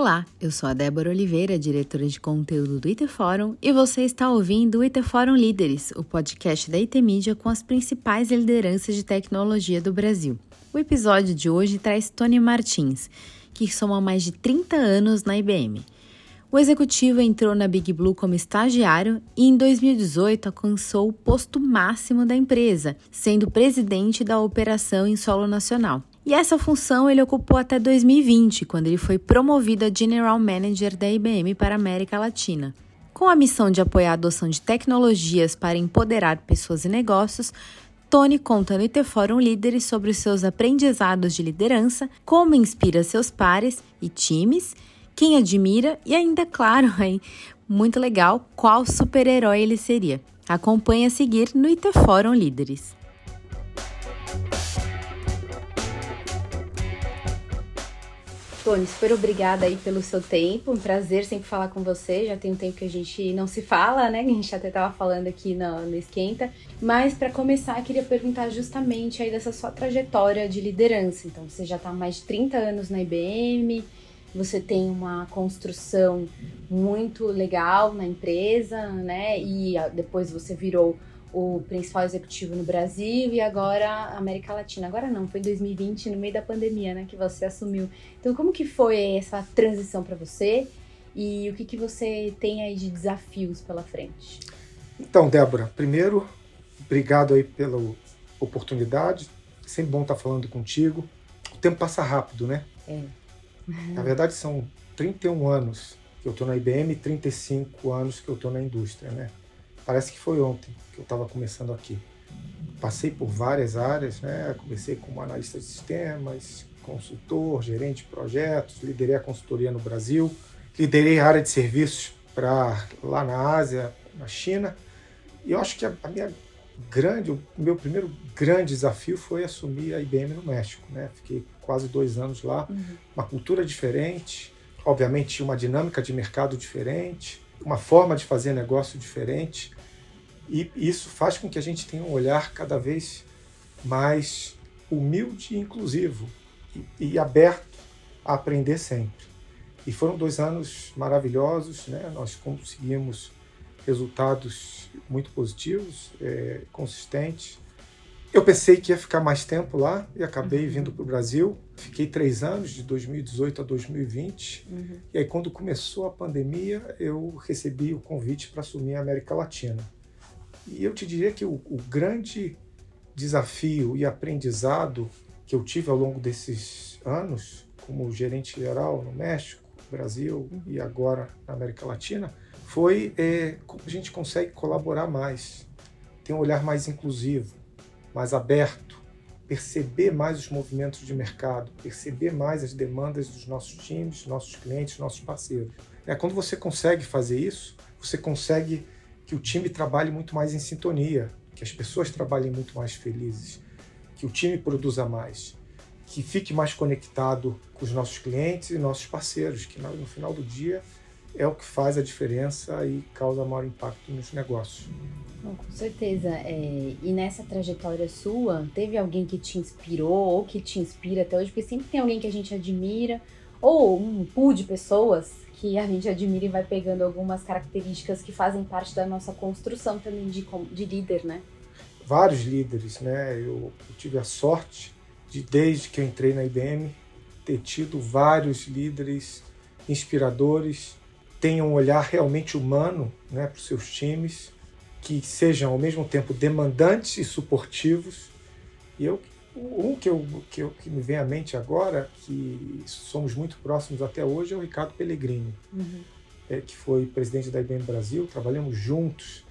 Olá, eu sou a Débora Oliveira, diretora de conteúdo do IT e você está ouvindo o IT Líderes, o podcast da IT Mídia com as principais lideranças de tecnologia do Brasil. O episódio de hoje traz Tony Martins, que soma mais de 30 anos na IBM. O executivo entrou na Big Blue como estagiário e em 2018 alcançou o posto máximo da empresa, sendo presidente da operação em solo nacional. E essa função ele ocupou até 2020, quando ele foi promovido a General Manager da IBM para a América Latina. Com a missão de apoiar a adoção de tecnologias para empoderar pessoas e negócios, Tony conta no IT Líderes sobre os seus aprendizados de liderança, como inspira seus pares e times, quem admira e ainda, claro, hein, muito legal, qual super-herói ele seria. Acompanhe a seguir no IT Líderes. Tony, super obrigada aí pelo seu tempo. Um prazer sempre falar com você. Já tem um tempo que a gente não se fala, né? A gente até tava falando aqui no, no Esquenta. Mas para começar, queria perguntar justamente aí dessa sua trajetória de liderança. Então, você já está há mais de 30 anos na IBM, você tem uma construção muito legal na empresa, né? E depois você virou o principal executivo no Brasil e agora América Latina. Agora não, foi em 2020, no meio da pandemia, né, que você assumiu. Então, como que foi essa transição para você e o que, que você tem aí de desafios pela frente? Então, Débora, primeiro, obrigado aí pela oportunidade. Sempre bom estar falando contigo. O tempo passa rápido, né? É. Na verdade, são 31 anos que eu estou na IBM e 35 anos que eu estou na indústria, né? Parece que foi ontem que eu estava começando aqui. Passei por várias áreas, né? Comecei como analista de sistemas, consultor, gerente de projetos, liderei a consultoria no Brasil, liderei a área de serviços para lá na Ásia, na China. E eu acho que a, a minha grande, o meu primeiro grande desafio foi assumir a IBM no México, né? Fiquei quase dois anos lá, uhum. uma cultura diferente, obviamente uma dinâmica de mercado diferente, uma forma de fazer negócio diferente. E isso faz com que a gente tenha um olhar cada vez mais humilde e inclusivo e, e aberto a aprender sempre. E foram dois anos maravilhosos, né? Nós conseguimos resultados muito positivos, é, consistentes. Eu pensei que ia ficar mais tempo lá e acabei uhum. vindo para o Brasil. Fiquei três anos, de 2018 a 2020. Uhum. E aí, quando começou a pandemia, eu recebi o convite para assumir a América Latina. E eu te diria que o, o grande desafio e aprendizado que eu tive ao longo desses anos, como gerente geral no México, Brasil e agora na América Latina, foi é, a gente consegue colaborar mais, ter um olhar mais inclusivo, mais aberto, perceber mais os movimentos de mercado, perceber mais as demandas dos nossos times, nossos clientes, nossos parceiros. É, quando você consegue fazer isso, você consegue que o time trabalhe muito mais em sintonia, que as pessoas trabalhem muito mais felizes, que o time produza mais, que fique mais conectado com os nossos clientes e nossos parceiros, que no final do dia é o que faz a diferença e causa maior impacto nos negócios. Bom, com certeza. É, e nessa trajetória sua, teve alguém que te inspirou ou que te inspira até hoje? Porque sempre tem alguém que a gente admira, ou um pool de pessoas que a gente admira e vai pegando algumas características que fazem parte da nossa construção também de, de líder, né? Vários líderes, né? Eu, eu tive a sorte de, desde que eu entrei na IBM, ter tido vários líderes inspiradores tenham um olhar realmente humano né, para os seus times, que sejam ao mesmo tempo demandantes e suportivos. E eu, um que, eu, que, eu, que me vem à mente agora, que somos muito próximos até hoje, é o Ricardo Pellegrini, uhum. é, que foi presidente da IBM Brasil. Trabalhamos juntos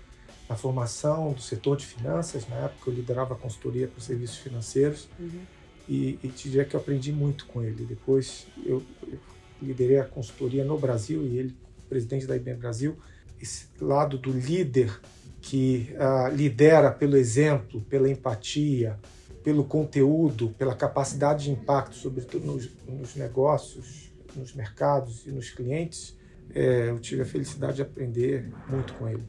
na formação do setor de finanças. Na época eu liderava a consultoria para os serviços financeiros. Uhum. E, e te diria que eu aprendi muito com ele. Depois eu, eu liderei a consultoria no Brasil e ele presidente da IBM Brasil, esse lado do líder que uh, lidera pelo exemplo, pela empatia, pelo conteúdo, pela capacidade de impacto, sobretudo nos, nos negócios, nos mercados e nos clientes, é, eu tive a felicidade de aprender muito com ele.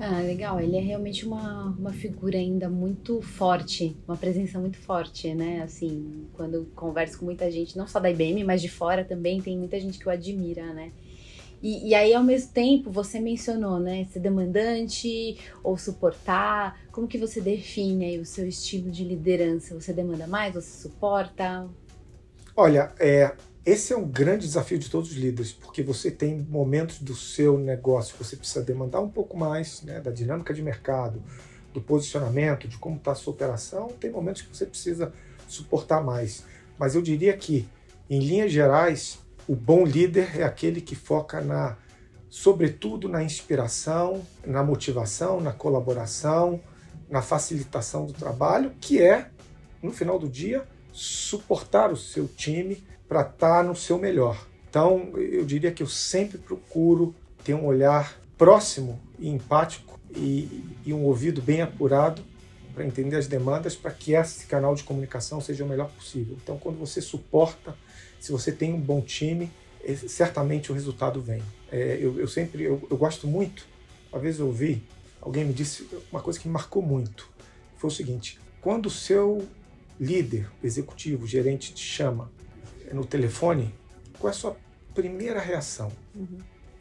Ah, legal. Ele é realmente uma, uma figura ainda muito forte, uma presença muito forte, né? Assim, quando eu converso com muita gente, não só da IBM, mas de fora também, tem muita gente que o admira, né? E, e, aí, ao mesmo tempo, você mencionou, né? Ser demandante ou suportar. Como que você define aí o seu estilo de liderança? Você demanda mais? Você suporta? Olha, é, esse é um grande desafio de todos os líderes, porque você tem momentos do seu negócio que você precisa demandar um pouco mais né, da dinâmica de mercado, do posicionamento, de como está a sua operação. Tem momentos que você precisa suportar mais. Mas eu diria que, em linhas gerais, o bom líder é aquele que foca na, sobretudo na inspiração, na motivação, na colaboração, na facilitação do trabalho, que é, no final do dia, suportar o seu time para estar tá no seu melhor. Então, eu diria que eu sempre procuro ter um olhar próximo e empático e, e um ouvido bem apurado para entender as demandas para que esse canal de comunicação seja o melhor possível. Então, quando você suporta se você tem um bom time, certamente o resultado vem. É, eu, eu, sempre, eu, eu, gosto muito, uma vez eu ouvi, alguém me disse uma coisa que me marcou muito. Foi o seguinte: quando o seu líder, executivo, gerente te chama no telefone, qual é a sua primeira reação? Uhum.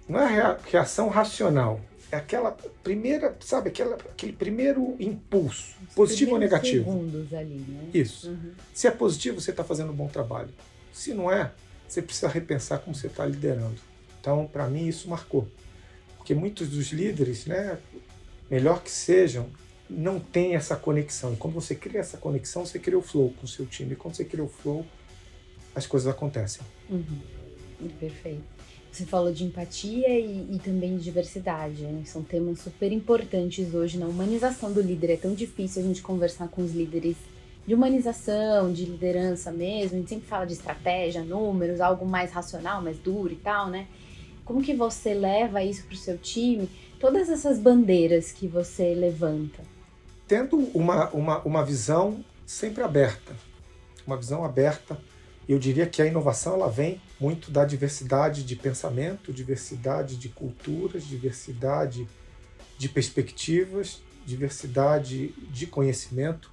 Não é a reação racional, é aquela primeira, sabe, aquela, aquele primeiro impulso, Os positivo ou negativo. Segundos ali, né? Isso. Uhum. Se é positivo, você está fazendo um bom trabalho. Se não é, você precisa repensar como você está liderando. Então, para mim, isso marcou. Porque muitos dos líderes, né, melhor que sejam, não têm essa conexão. E quando você cria essa conexão, você cria o flow com o seu time. E quando você cria o flow, as coisas acontecem. Uhum. Perfeito. Você falou de empatia e, e também de diversidade. Né? São temas super importantes hoje na humanização do líder. É tão difícil a gente conversar com os líderes de humanização, de liderança mesmo. A gente sempre fala de estratégia, números, algo mais racional, mais duro e tal, né? Como que você leva isso para o seu time? Todas essas bandeiras que você levanta. Tendo uma, uma, uma visão sempre aberta. Uma visão aberta. Eu diria que a inovação ela vem muito da diversidade de pensamento, diversidade de culturas, diversidade de perspectivas, diversidade de conhecimento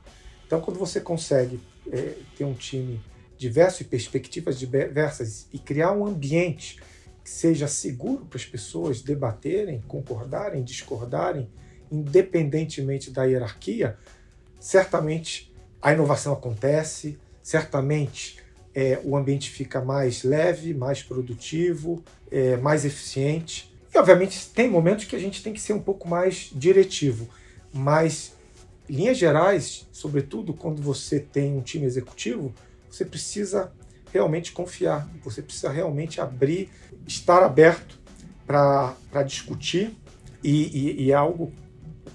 então, quando você consegue é, ter um time diverso e perspectivas diversas e criar um ambiente que seja seguro para as pessoas debaterem, concordarem, discordarem, independentemente da hierarquia, certamente a inovação acontece, certamente é, o ambiente fica mais leve, mais produtivo, é, mais eficiente. E, obviamente, tem momentos que a gente tem que ser um pouco mais diretivo, mas linhas gerais, sobretudo quando você tem um time executivo, você precisa realmente confiar, você precisa realmente abrir, estar aberto para discutir e, e, e, é algo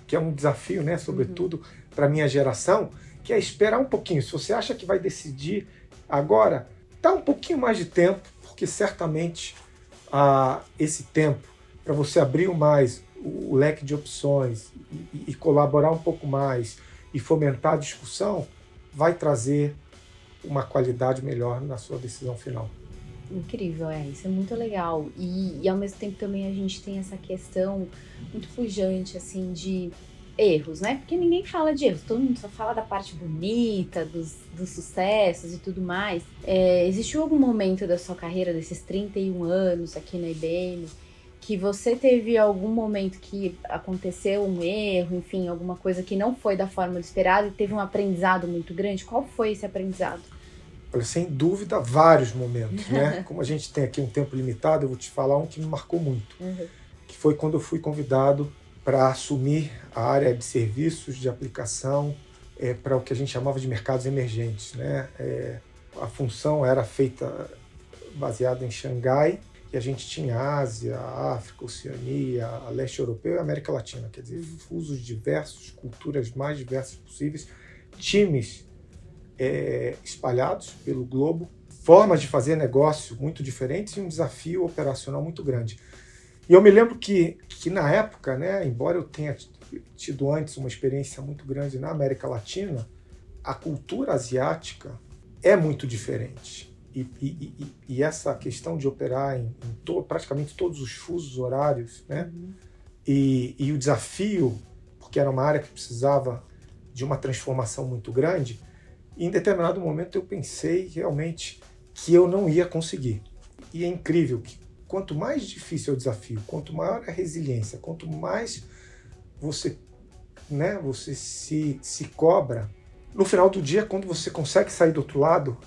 que é um desafio, né, sobretudo uhum. para a minha geração, que é esperar um pouquinho. Se você acha que vai decidir agora, dá um pouquinho mais de tempo, porque certamente ah, esse tempo para você abrir mais o leque de opções e, e colaborar um pouco mais e fomentar a discussão, vai trazer uma qualidade melhor na sua decisão final. Incrível, é, isso é muito legal. E, e ao mesmo tempo também a gente tem essa questão muito pujante, assim, de erros, né? Porque ninguém fala de erros, todo mundo só fala da parte bonita, dos, dos sucessos e tudo mais. É, existiu algum momento da sua carreira, desses 31 anos aqui na IBM, que você teve algum momento que aconteceu um erro, enfim, alguma coisa que não foi da forma esperada e teve um aprendizado muito grande? Qual foi esse aprendizado? Olha, sem dúvida, vários momentos, né? Como a gente tem aqui um tempo limitado, eu vou te falar um que me marcou muito, uhum. que foi quando eu fui convidado para assumir a área de serviços de aplicação é, para o que a gente chamava de mercados emergentes, né? É, a função era feita baseada em Xangai e a gente tinha Ásia, África, Oceania, a leste europeu e a América Latina, quer dizer, fusos diversos, culturas mais diversas possíveis, times é, espalhados pelo globo, formas de fazer negócio muito diferentes e um desafio operacional muito grande. E eu me lembro que, que na época, né, embora eu tenha tido antes uma experiência muito grande na América Latina, a cultura asiática é muito diferente. E, e, e, essa questão de operar em, em to, praticamente todos os fusos horários, né? Uhum. e, e o desafio, porque era uma área que precisava de uma transformação muito grande, em determinado momento eu pensei realmente que eu não ia conseguir. E é incrível que quanto mais difícil é o desafio, quanto maior a resiliência, quanto mais você, né, você se, se cobra, no final do dia, quando você consegue sair do outro lado,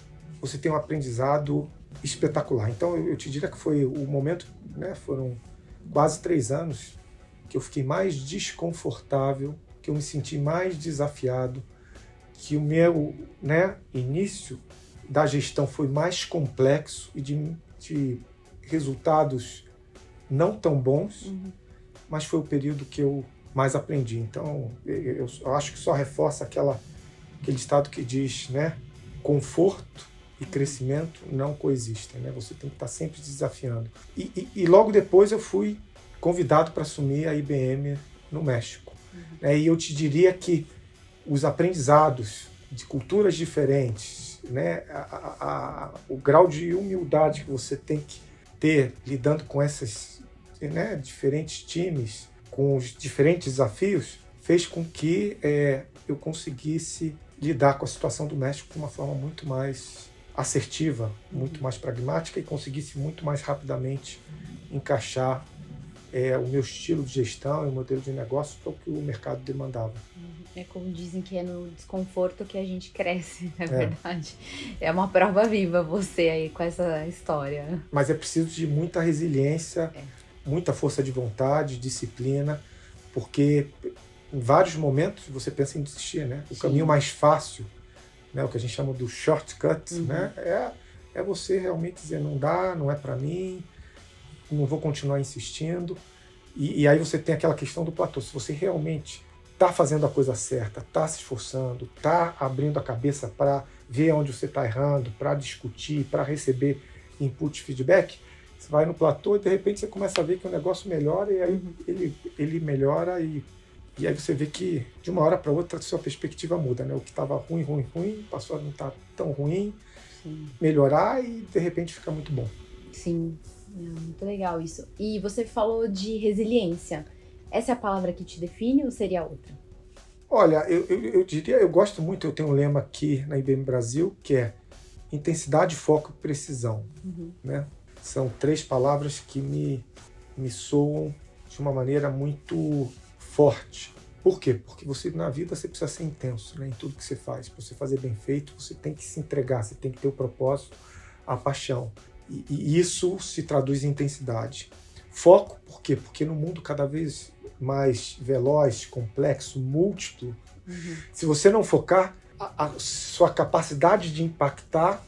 você tem um aprendizado espetacular. Então eu, te diria que foi o momento, né, foram quase três anos que eu fiquei mais desconfortável, que eu me senti mais desafiado, que o meu né, início da gestão foi mais complexo e de, de resultados não tão bons, uhum. mas foi o período que eu mais aprendi. Então, eu, eu, acho que só reforça aquela, aquele estado que diz, né, conforto e crescimento não coexistem, né? Você tem que estar sempre desafiando. E, e, e logo depois eu fui convidado para assumir a IBM no México. Uhum. Né? E eu te diria que os aprendizados de culturas diferentes, né, a, a, a, o grau de humildade que você tem que ter lidando com esses né, diferentes times, com os diferentes desafios, fez com que é, eu conseguisse lidar com a situação do México de uma forma muito mais assertiva, muito mais pragmática e conseguisse muito mais rapidamente encaixar é, o meu estilo de gestão e o modelo de negócio para o que o mercado demandava. É como dizem que é no desconforto que a gente cresce, na é, é. verdade. É uma prova viva você aí com essa história. Mas é preciso de muita resiliência, é. muita força de vontade, disciplina, porque em vários momentos você pensa em desistir, né? O Sim. caminho mais fácil, né? o que a gente chama do shortcut, uhum. né? É, é você realmente dizer não dá, não é para mim, não vou continuar insistindo. E, e aí você tem aquela questão do platô. Se você realmente está fazendo a coisa certa, está se esforçando, está abrindo a cabeça para ver onde você está errando, para discutir, para receber input feedback, você vai no platô e de repente você começa a ver que o negócio melhora e aí uhum. ele, ele melhora e, e aí você vê que de uma hora para outra a sua perspectiva muda, né? O que estava ruim, ruim, ruim, passou a não estar tá tão ruim, Sim. melhorar e de repente fica muito bom. Sim, é muito legal isso. E você falou de resiliência. Essa é a palavra que te define ou seria outra? Olha, eu, eu, eu, diria, eu gosto muito, eu tenho um lema aqui na IBM Brasil que é intensidade, foco e precisão. Uhum. Né? São três palavras que me, me soam de uma maneira muito forte. Por quê? Porque você na vida você precisa ser intenso né? em tudo que você faz. Para você fazer bem feito, você tem que se entregar, você tem que ter o propósito, a paixão. E, e isso se traduz em intensidade. Foco, por quê? Porque no mundo cada vez mais veloz, complexo, múltiplo, uhum. se você não focar, a, a, sua capacidade de impactar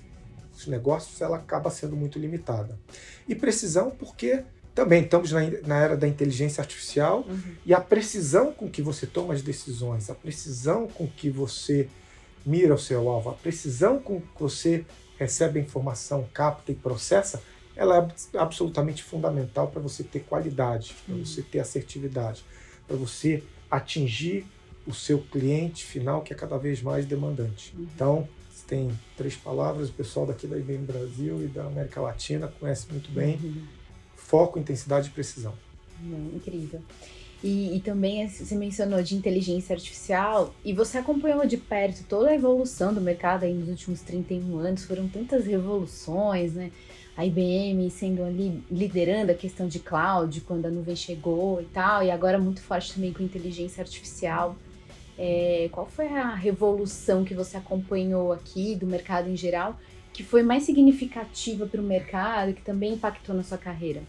os negócios ela acaba sendo muito limitada. E precisão, porque também estamos na, na era da inteligência artificial uhum. e a precisão com que você toma as decisões, a precisão com que você mira o seu alvo, a precisão com que você recebe a informação, capta e processa, ela é absolutamente fundamental para você ter qualidade, para uhum. você ter assertividade, para você atingir o seu cliente final, que é cada vez mais demandante. Uhum. Então, tem três palavras, o pessoal daqui da IBM Brasil e da América Latina conhece muito bem. Uhum. Foco, intensidade e precisão. incrível. E, e, também você mencionou de inteligência artificial e você acompanhou de perto toda a evolução do mercado aí nos últimos 31 anos. Foram tantas revoluções, né? a IBM sendo ali liderando a questão de cloud quando a nuvem chegou e tal, e agora muito forte também com inteligência artificial. É, qual foi a revolução que você acompanhou aqui do mercado em geral, que foi mais significativa para o mercado, que também impactou na sua carreira?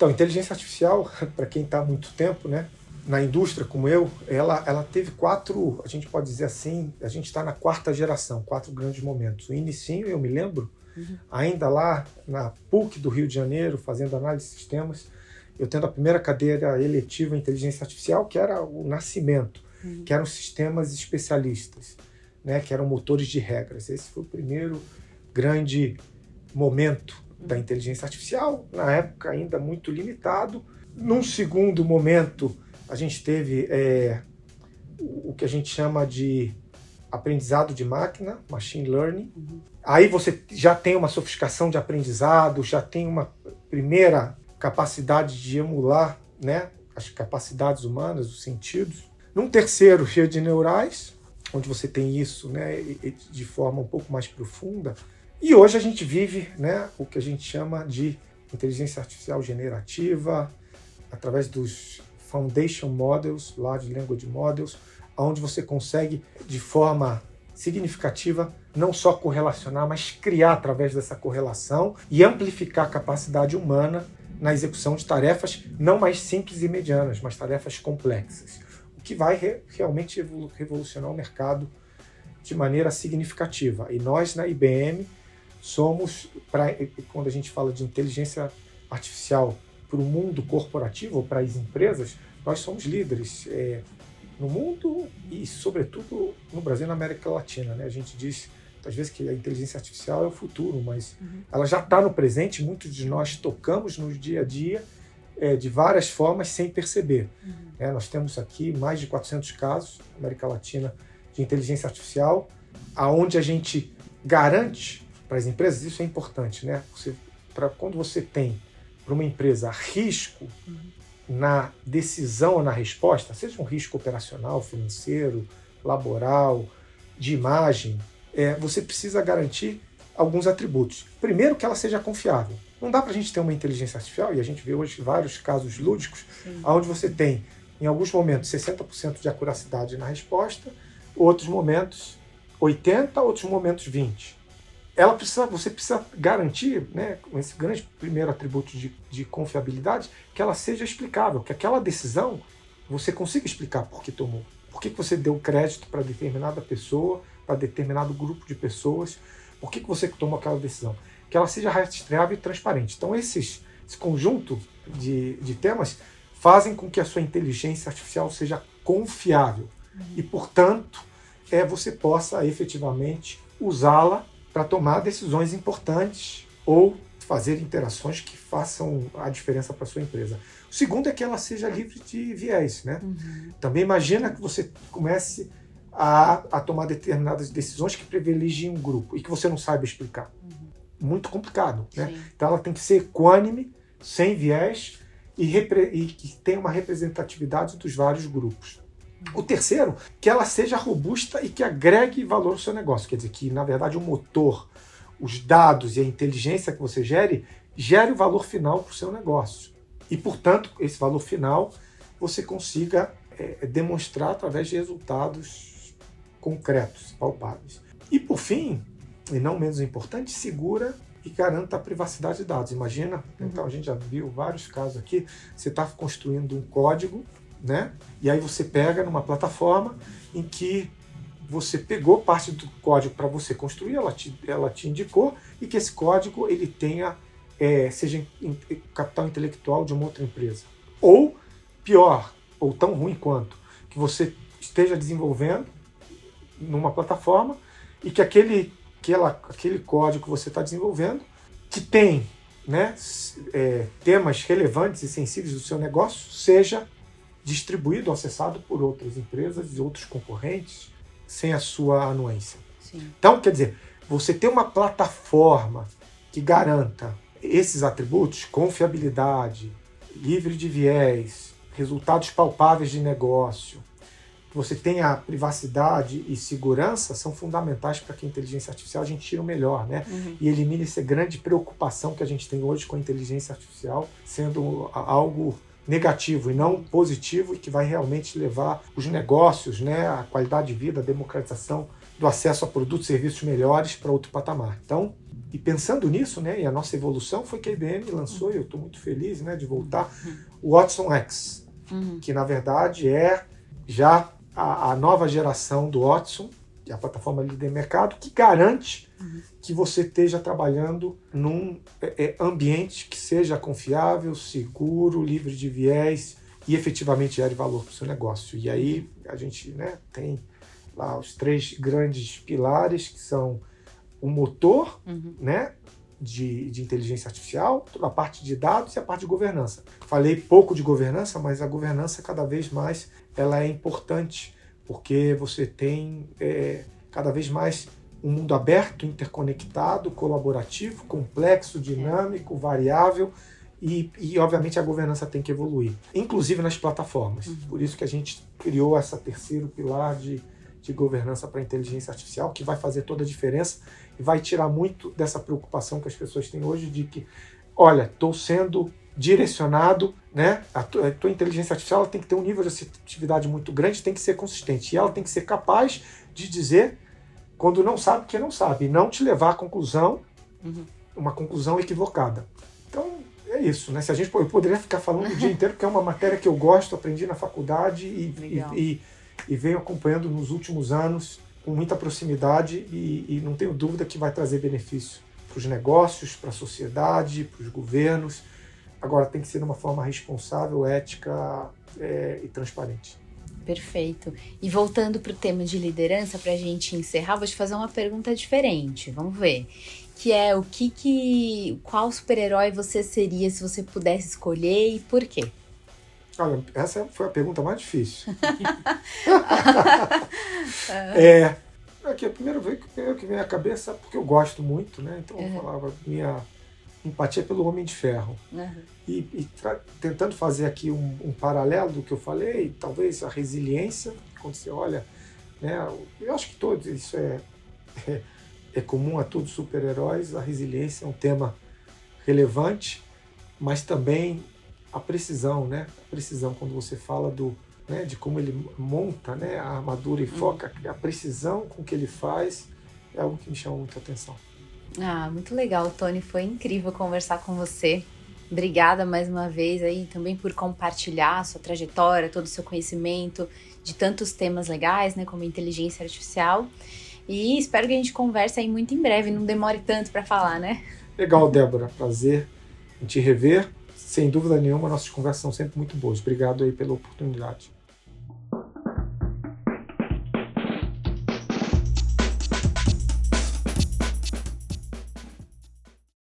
Então, inteligência artificial, para quem está há muito tempo, né, na indústria como eu, ela, ela teve quatro, a gente pode dizer assim, a gente está na quarta geração, quatro grandes momentos. O inicinho, eu me lembro, Uhum. Ainda lá na PUC do Rio de Janeiro, fazendo análise de sistemas, eu tendo a primeira cadeira eletiva em inteligência artificial, que era o Nascimento, uhum. que eram sistemas especialistas, né, que eram motores de regras. Esse foi o primeiro grande momento. Da inteligência artificial, na época ainda muito limitado. Num segundo momento, a gente teve é, o que a gente chama de aprendizado de máquina, machine learning. Uhum. Aí você já tem uma sofisticação de aprendizado, já tem uma primeira capacidade de emular né, as capacidades humanas, os sentidos. Num terceiro, rede neurais, onde você tem isso né, de forma um pouco mais profunda. E hoje a gente vive né, o que a gente chama de inteligência artificial generativa, através dos Foundation Models, Large Language Models, onde você consegue, de forma significativa, não só correlacionar, mas criar através dessa correlação e amplificar a capacidade humana na execução de tarefas não mais simples e medianas, mas tarefas complexas, o que vai re realmente revolucionar o mercado de maneira significativa. E nós, na IBM, somos, pra, quando a gente fala de inteligência artificial para o mundo corporativo ou para as empresas, nós somos líderes é, no mundo e, sobretudo, no Brasil e na América Latina. Né? A gente diz às vezes que a inteligência artificial é o futuro, mas uhum. ela já está no presente. Muitos de nós tocamos no dia a dia é, de várias formas sem perceber. Uhum. É, nós temos aqui mais de 400 casos na América Latina de inteligência artificial, aonde a gente garante para as empresas isso é importante, né? Para quando você tem para uma empresa risco uhum. na decisão ou na resposta, seja um risco operacional, financeiro, laboral, de imagem, é, você precisa garantir alguns atributos. Primeiro, que ela seja confiável. Não dá para a gente ter uma inteligência artificial, e a gente vê hoje vários casos lúdicos, Sim. onde você tem, em alguns momentos, 60% de acuracidade na resposta, outros momentos 80%, outros momentos 20% ela precisa, você precisa garantir, né, com esse grande primeiro atributo de, de confiabilidade, que ela seja explicável, que aquela decisão você consiga explicar por que tomou. Por que, que você deu crédito para determinada pessoa, para determinado grupo de pessoas, por que, que você tomou aquela decisão. Que ela seja rastreável e transparente. Então, esses, esse conjunto de, de temas fazem com que a sua inteligência artificial seja confiável uhum. e, portanto, é, você possa efetivamente usá-la para tomar decisões importantes ou fazer interações que façam a diferença para sua empresa. O segundo é que ela seja livre de viés, né? Uhum. Também imagina que você comece a, a, tomar determinadas decisões que privilegiem um grupo e que você não saiba explicar. Uhum. Muito complicado, né? Então ela tem que ser equânime, sem viés e, e que tenha uma representatividade dos vários grupos. O terceiro, que ela seja robusta e que agregue valor ao seu negócio. Quer dizer, que na verdade o motor, os dados e a inteligência que você gere, gere o valor final para o seu negócio. E, portanto, esse valor final você consiga é, demonstrar através de resultados concretos, palpáveis. E, por fim, e não menos importante, segura e garanta a privacidade de dados. Imagina, então a gente já viu vários casos aqui, você está construindo um código né? E aí você pega numa plataforma em que você pegou parte do código para você construir, ela te, ela te indicou, e que esse código ele tenha é, seja capital intelectual de uma outra empresa. Ou pior, ou tão ruim quanto, que você esteja desenvolvendo numa plataforma e que aquele, aquela, aquele código que você está desenvolvendo, que tem né, é, temas relevantes e sensíveis do seu negócio, seja distribuído, acessado por outras empresas e outros concorrentes sem a sua anuência. Sim. Então, quer dizer, você ter uma plataforma que garanta esses atributos, confiabilidade, livre de viés, resultados palpáveis de negócio, que você tenha privacidade e segurança são fundamentais para que a inteligência artificial a gente tire o melhor, né? Uhum. E elimine essa grande preocupação que a gente tem hoje com a inteligência artificial sendo algo negativo e não positivo e que vai realmente levar os negócios, né, a qualidade de vida, a democratização do acesso a produtos e serviços melhores para outro patamar. Então, e pensando nisso, né, e a nossa evolução foi que a IBM lançou, e eu estou muito feliz né, de voltar, o Watson X, uhum. que na verdade é já a, a nova geração do Watson, que é a plataforma líder de mercado, que garante uhum. que você esteja trabalhando num é, é, ambiente que seja confiável, seguro, livre de viés e efetivamente gere valor para o seu negócio. E aí a gente né, tem lá os três grandes pilares que são o motor, uhum. né? De, de, inteligência artificial, toda a parte de dados e a parte de governança. Falei pouco de governança, mas a governança cada vez mais ela é importante porque você tem é, cada vez mais um mundo aberto, interconectado, colaborativo, complexo, dinâmico, variável E, e, obviamente, a governança tem que evoluir, inclusive nas plataformas. Uhum. Por isso que a gente criou essa terceiro pilar de, de governança para a inteligência artificial, que vai fazer toda a diferença e vai tirar muito dessa preocupação que as pessoas têm hoje de que, olha, estou sendo direcionado, né? A tua, a tua inteligência artificial tem que ter um nível de assertividade muito grande, tem que ser consistente e ela tem que ser capaz de dizer quando não sabe que não sabe, e não te levar à conclusão, uhum. uma conclusão equivocada. Então, é isso, né? Se a gente, eu poderia ficar falando o dia inteiro, porque é uma matéria que eu gosto, aprendi na faculdade e, e, e, e, venho acompanhando nos últimos anos com muita proximidade e, e não tenho dúvida que vai trazer benefício para os negócios, para a sociedade, para os governos. Agora, tem que ser de uma forma responsável, ética é, e transparente. Perfeito. E voltando para o tema de liderança, para a gente encerrar, vou te fazer uma pergunta diferente. Vamos ver que é o que que qual super-herói você seria se você pudesse escolher e por quê? Olha, essa foi a pergunta mais difícil. é, aqui, a primeira vez que, que vem à cabeça, porque eu gosto muito, né? Então eu falava minha empatia pelo Homem de Ferro. Uhum. E, e tentando fazer aqui um, um, paralelo do que eu falei, talvez a resiliência, quando você olha, né? Eu acho que todos isso é, é é comum a todos os super-heróis, a resiliência é um tema relevante, mas também a precisão, né? A precisão quando você fala do, né, de como ele monta, né, a armadura e uhum. foca, a precisão com que ele faz é algo que me chama muita atenção. Ah, muito legal, Tony, foi incrível conversar com você. Obrigada mais uma vez aí também por compartilhar a sua trajetória, todo o seu conhecimento de tantos temas legais, né, como inteligência artificial. E espero que a gente converse aí muito em breve, não demore tanto para falar, né? Legal, Débora. Prazer em te rever. Sem dúvida nenhuma, nossas conversas são sempre muito boas. Obrigado aí pela oportunidade.